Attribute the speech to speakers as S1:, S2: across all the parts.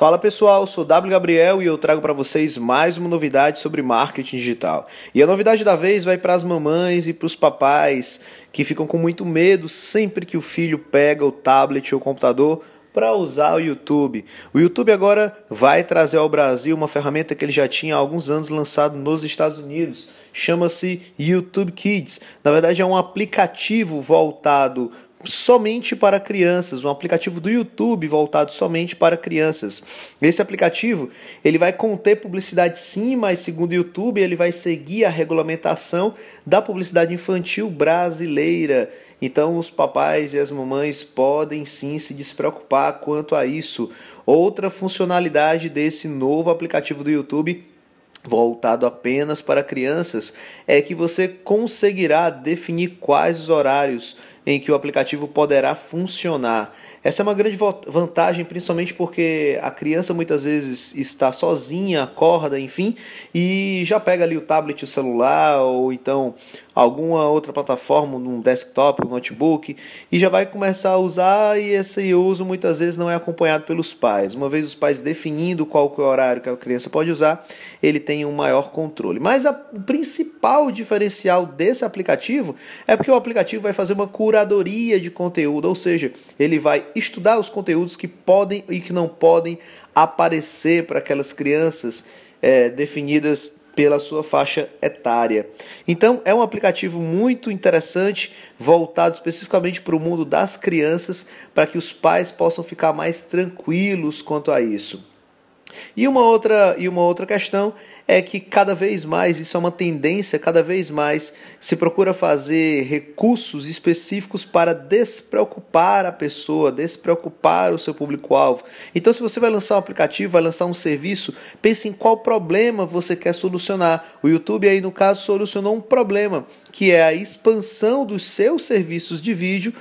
S1: Fala pessoal, sou W Gabriel e eu trago para vocês mais uma novidade sobre marketing digital. E a novidade da vez vai para as mamães e para os papais que ficam com muito medo sempre que o filho pega o tablet ou o computador para usar o YouTube. O YouTube agora vai trazer ao Brasil uma ferramenta que ele já tinha há alguns anos lançado nos Estados Unidos. Chama-se YouTube Kids. Na verdade, é um aplicativo voltado somente para crianças, um aplicativo do YouTube voltado somente para crianças. Esse aplicativo, ele vai conter publicidade sim, mas segundo o YouTube, ele vai seguir a regulamentação da publicidade infantil brasileira. Então os papais e as mamães podem sim se despreocupar quanto a isso. Outra funcionalidade desse novo aplicativo do YouTube voltado apenas para crianças é que você conseguirá definir quais os horários em que o aplicativo poderá funcionar. Essa é uma grande vantagem, principalmente porque a criança muitas vezes está sozinha, acorda, enfim, e já pega ali o tablet, o celular, ou então alguma outra plataforma, num desktop, um notebook, e já vai começar a usar, e esse uso muitas vezes não é acompanhado pelos pais. Uma vez os pais definindo qual é o horário que a criança pode usar, ele tem um maior controle. Mas a, o principal diferencial desse aplicativo é porque o aplicativo vai fazer uma curadoria de conteúdo, ou seja, ele vai estudar os conteúdos que podem e que não podem aparecer para aquelas crianças é, definidas pela sua faixa etária. Então, é um aplicativo muito interessante, voltado especificamente para o mundo das crianças, para que os pais possam ficar mais tranquilos quanto a isso. E uma outra, e uma outra questão é que cada vez mais, isso é uma tendência, cada vez mais se procura fazer recursos específicos para despreocupar a pessoa, despreocupar o seu público-alvo. Então, se você vai lançar um aplicativo, vai lançar um serviço, pense em qual problema você quer solucionar. O YouTube aí, no caso, solucionou um problema, que é a expansão dos seus serviços de vídeo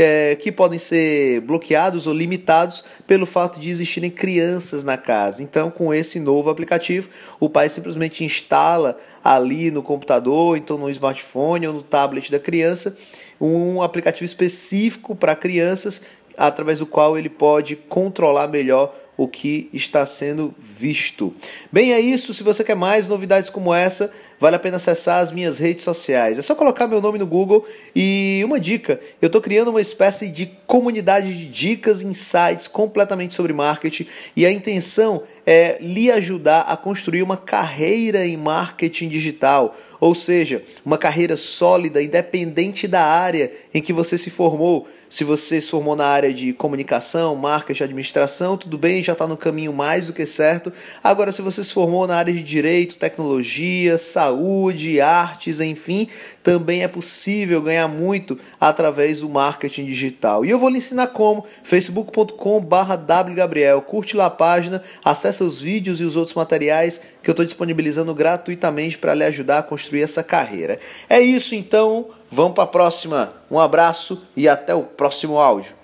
S1: é, que podem ser bloqueados ou limitados pelo fato de existirem crianças na casa. Então, com esse novo aplicativo, o pai simplesmente instala ali no computador, então no smartphone ou no tablet da criança, um aplicativo específico para crianças, através do qual ele pode controlar melhor o que está sendo visto. Bem, é isso. Se você quer mais novidades como essa, vale a pena acessar as minhas redes sociais. É só colocar meu nome no Google e uma dica: eu estou criando uma espécie de comunidade de dicas, insights completamente sobre marketing e a intenção é lhe ajudar a construir uma carreira em marketing digital, ou seja, uma carreira sólida, independente da área em que você se formou. Se você se formou na área de comunicação, marketing, administração, tudo bem, já está no caminho mais do que certo. Agora, se você se formou na área de direito, tecnologia, saúde, artes, enfim, também é possível ganhar muito através do marketing digital. E eu vou lhe ensinar como. facebook.com/wgabriel. Curte lá a página, acesse os vídeos e os outros materiais que eu estou disponibilizando gratuitamente para lhe ajudar a construir essa carreira. É isso então, vamos para a próxima. Um abraço e até o próximo áudio.